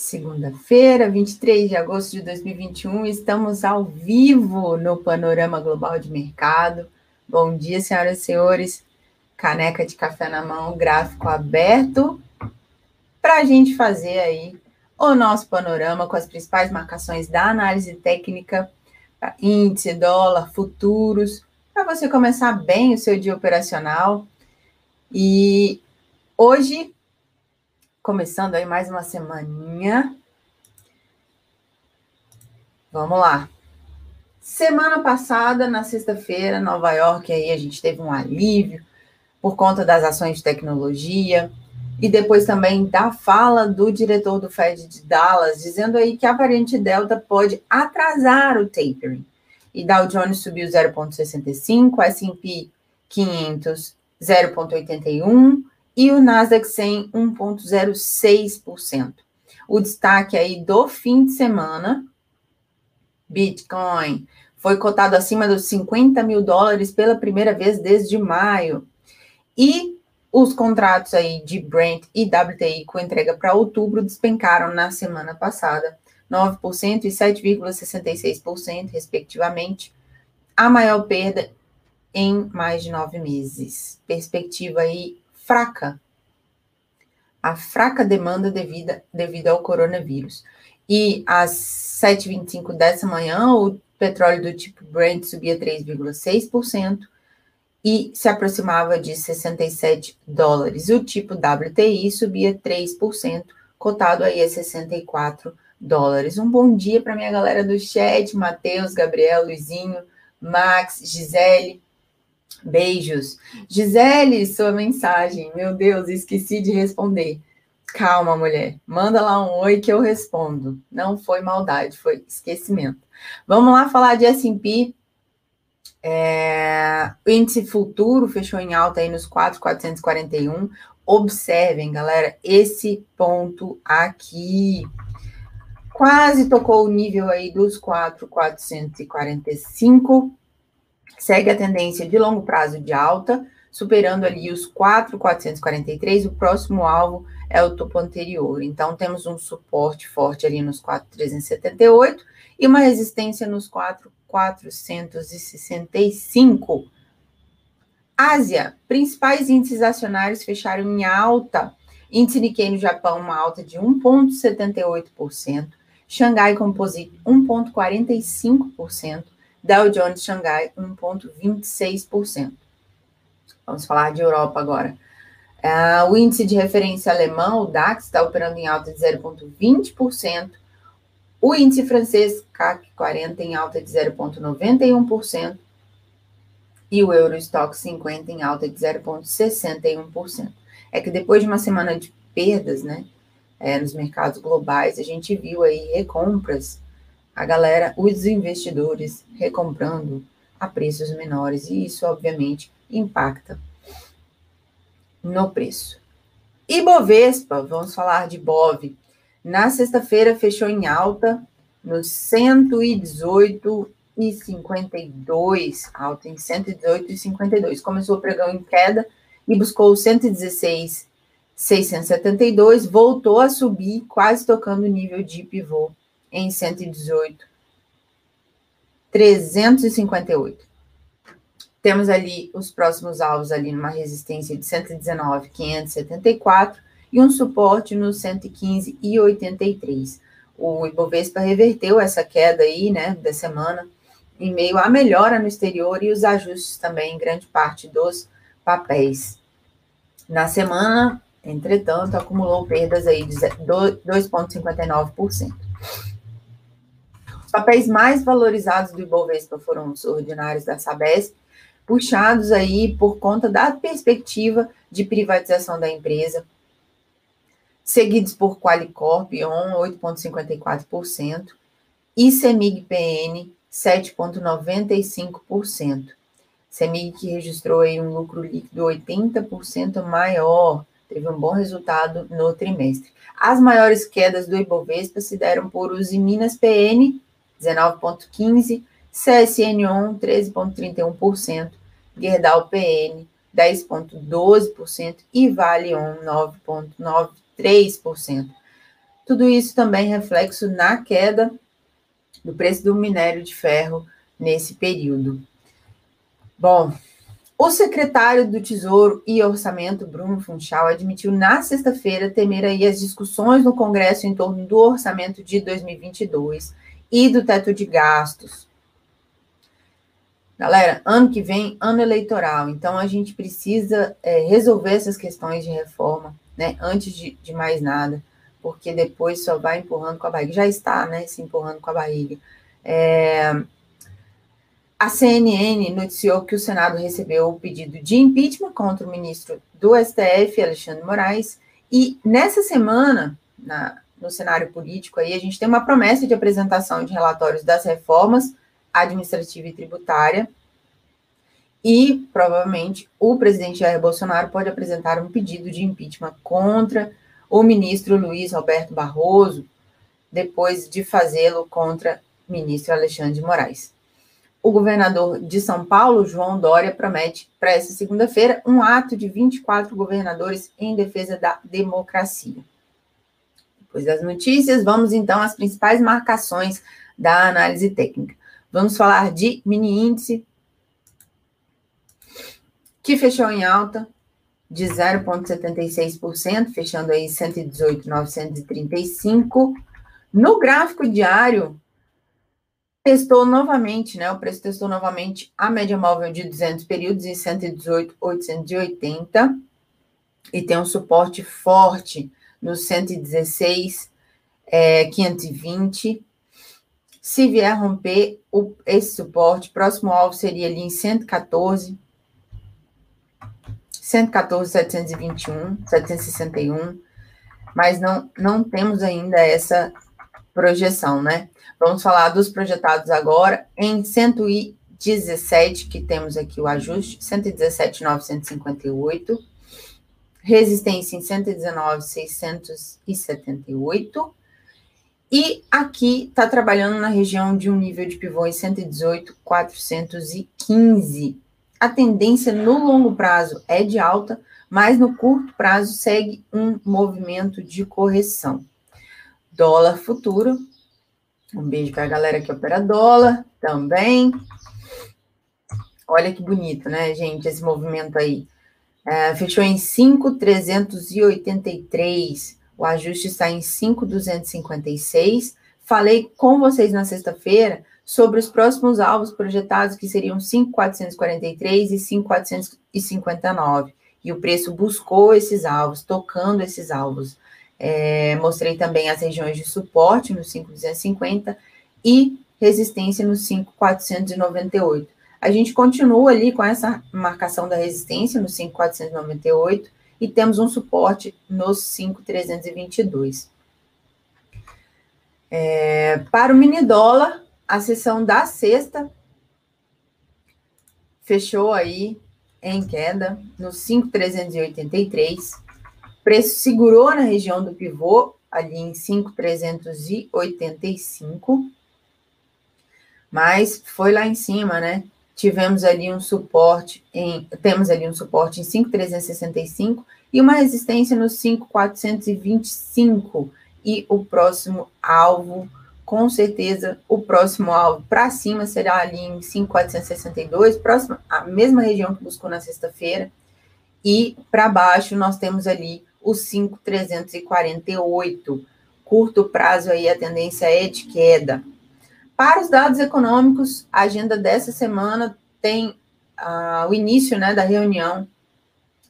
Segunda-feira, 23 de agosto de 2021, estamos ao vivo no Panorama Global de Mercado. Bom dia, senhoras e senhores. Caneca de café na mão, gráfico aberto, para a gente fazer aí o nosso panorama com as principais marcações da análise técnica, índice, dólar, futuros, para você começar bem o seu dia operacional. E hoje começando aí mais uma semaninha. Vamos lá. Semana passada, na sexta-feira, Nova York, aí a gente teve um alívio por conta das ações de tecnologia e depois também da fala do diretor do Fed de Dallas, dizendo aí que a variante Delta pode atrasar o tapering. E Dow Jones subiu 0,65, S&P 500 0,81, e o Nasdaq 100 1,06%. O destaque aí do fim de semana, Bitcoin foi cotado acima dos 50 mil dólares pela primeira vez desde maio. E os contratos aí de Brent e WTI com entrega para outubro despencaram na semana passada, 9% e 7,66%, respectivamente, a maior perda em mais de nove meses. Perspectiva aí fraca. A fraca demanda devido, devido ao coronavírus. E às 7h25 dessa manhã, o petróleo do tipo Brent subia 3,6% e se aproximava de 67 dólares. O tipo WTI subia 3%, cotado aí a 64 dólares. Um bom dia para minha galera do chat, Matheus, Gabriel, Luizinho, Max, Gisele. Beijos. Gisele, sua mensagem. Meu Deus, esqueci de responder. Calma, mulher. Manda lá um oi que eu respondo. Não foi maldade, foi esquecimento. Vamos lá falar de S&P. É... O índice futuro fechou em alta aí nos 4,441. Observem, galera, esse ponto aqui quase tocou o nível aí dos 4,445 segue a tendência de longo prazo de alta, superando ali os 4,443. O próximo alvo é o topo anterior. Então, temos um suporte forte ali nos 4,378 e uma resistência nos 4,465. Ásia, principais índices acionários fecharam em alta. Índice Nikkei no Japão, uma alta de 1,78%. Xangai Composite, 1,45%. Dow Jones Xangai 1,26%. Vamos falar de Europa agora. Uh, o índice de referência alemão, o DAX, está operando em alta de 0,20%. O índice francês, CAC 40, em alta de 0,91%. E o Eurostock 50 em alta de 0,61%. É que depois de uma semana de perdas, né, é, nos mercados globais, a gente viu aí recompras a galera, os investidores recomprando a preços menores e isso obviamente impacta no preço. E Bovespa, vamos falar de Bov. Na sexta-feira fechou em alta nos 118,52, alta em 118,52. Começou o pregão em queda e buscou 116,672, voltou a subir, quase tocando o nível de pivô em 118, 358. Temos ali os próximos alvos ali numa resistência de 119, 574 e um suporte no 115 e 83. O Ibovespa reverteu essa queda aí, né, da semana, em meio à melhora no exterior e os ajustes também em grande parte dos papéis. Na semana, entretanto, acumulou perdas aí de 2,59%. Os papéis mais valorizados do Ibovespa foram os ordinários da Sabesp, puxados aí por conta da perspectiva de privatização da empresa, seguidos por Qualicorp, ON, 8,54%, e Semig PN, 7,95%. Semig que registrou aí um lucro líquido 80% maior, teve um bom resultado no trimestre. As maiores quedas do Ibovespa se deram por Usiminas PN, 19,15%, CSN-ON, 13,31%, Gerdau PN, 10,12% e Vale On, 9,93%. Tudo isso também reflexo na queda do preço do minério de ferro nesse período. Bom, o secretário do Tesouro e Orçamento, Bruno Funchal, admitiu na sexta-feira temer aí as discussões no Congresso em torno do orçamento de 2022 e do teto de gastos. Galera, ano que vem, ano eleitoral, então a gente precisa é, resolver essas questões de reforma, né, antes de, de mais nada porque depois só vai empurrando com a barriga. Já está, né, se empurrando com a barriga. É, a CNN noticiou que o Senado recebeu o pedido de impeachment contra o ministro do STF, Alexandre Moraes, e nessa semana, na, no cenário político, aí, a gente tem uma promessa de apresentação de relatórios das reformas administrativa e tributária, e provavelmente o presidente Jair Bolsonaro pode apresentar um pedido de impeachment contra o ministro Luiz Roberto Barroso, depois de fazê-lo contra o ministro Alexandre de Moraes. O governador de São Paulo, João Dória, promete para essa segunda-feira um ato de 24 governadores em defesa da democracia. Depois das notícias, vamos então às principais marcações da análise técnica. Vamos falar de mini índice, que fechou em alta, de 0,76%, fechando aí 118,935. No gráfico diário, testou novamente, né? O preço testou novamente a média móvel de 200 períodos em 118,880 e tem um suporte forte no 116, é, 520. Se vier romper o, esse suporte, próximo alvo seria ali em 114 114, 721, 761, mas não, não temos ainda essa projeção, né? Vamos falar dos projetados agora em 117, que temos aqui o ajuste, 117,958, resistência em 119,678, e aqui está trabalhando na região de um nível de pivô em 118,415 a tendência no longo prazo é de alta, mas no curto prazo segue um movimento de correção. Dólar futuro. Um beijo para a galera que opera dólar também. Olha que bonito, né, gente, esse movimento aí. É, fechou em 5,383. O ajuste está em 5,256. Falei com vocês na sexta-feira sobre os próximos alvos projetados, que seriam 5,443 e 5,459. E o preço buscou esses alvos, tocando esses alvos. É, mostrei também as regiões de suporte no 5,250 e resistência no 5,498. A gente continua ali com essa marcação da resistência no 5,498 e temos um suporte nos 5,322. É, para o mini dólar, a sessão da sexta fechou aí em queda no 5,383. Preço segurou na região do pivô, ali em 5,385. Mas foi lá em cima, né? Tivemos ali um suporte em temos ali um suporte em 5,365 e uma resistência no 5,425 e o próximo alvo com certeza o próximo alvo para cima será ali em 5,462, próximo, a mesma região que buscou na sexta-feira, e para baixo nós temos ali o 5,348. Curto prazo aí a tendência é de queda. Para os dados econômicos, a agenda dessa semana tem uh, o início né, da reunião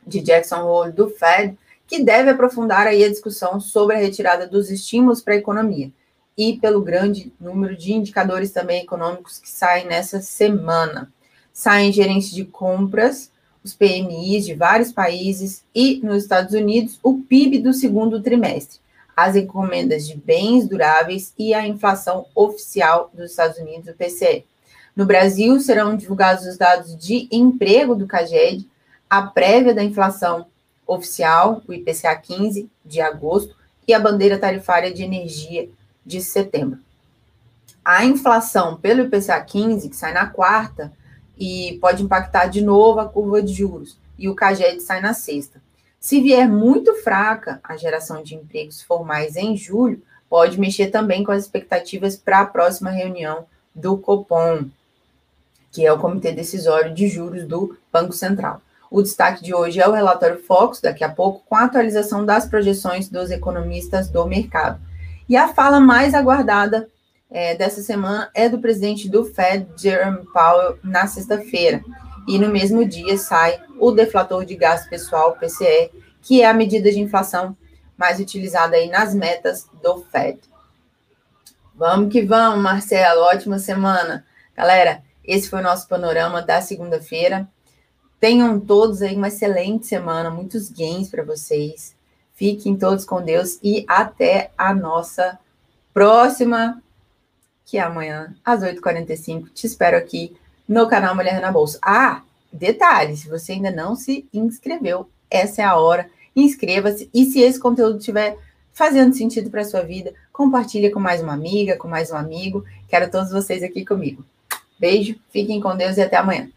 de Jackson Hole do Fed, que deve aprofundar aí a discussão sobre a retirada dos estímulos para a economia e pelo grande número de indicadores também econômicos que saem nessa semana. Saem gerentes de compras, os PMIs de vários países e, nos Estados Unidos, o PIB do segundo trimestre, as encomendas de bens duráveis e a inflação oficial dos Estados Unidos, o PCE. No Brasil, serão divulgados os dados de emprego do CAGED, a prévia da inflação oficial, o IPCA 15 de agosto, e a bandeira tarifária de energia de setembro. A inflação pelo IPCA 15, que sai na quarta, e pode impactar de novo a curva de juros, e o CAGED sai na sexta. Se vier muito fraca a geração de empregos formais em julho, pode mexer também com as expectativas para a próxima reunião do Copom, que é o Comitê Decisório de Juros do Banco Central. O destaque de hoje é o relatório Focus, daqui a pouco, com a atualização das projeções dos economistas do mercado. E a fala mais aguardada é, dessa semana é do presidente do Fed, Jerome Powell, na sexta-feira. E no mesmo dia sai o deflator de gasto pessoal, PCE, que é a medida de inflação mais utilizada aí nas metas do Fed. Vamos que vamos, Marcelo. Ótima semana. Galera, esse foi o nosso panorama da segunda-feira. Tenham todos aí uma excelente semana, muitos gains para vocês. Fiquem todos com Deus e até a nossa próxima, que é amanhã, às 8h45. Te espero aqui no canal Mulher na Bolsa. Ah, detalhe, se você ainda não se inscreveu, essa é a hora. Inscreva-se e se esse conteúdo estiver fazendo sentido para sua vida, compartilhe com mais uma amiga, com mais um amigo. Quero todos vocês aqui comigo. Beijo, fiquem com Deus e até amanhã.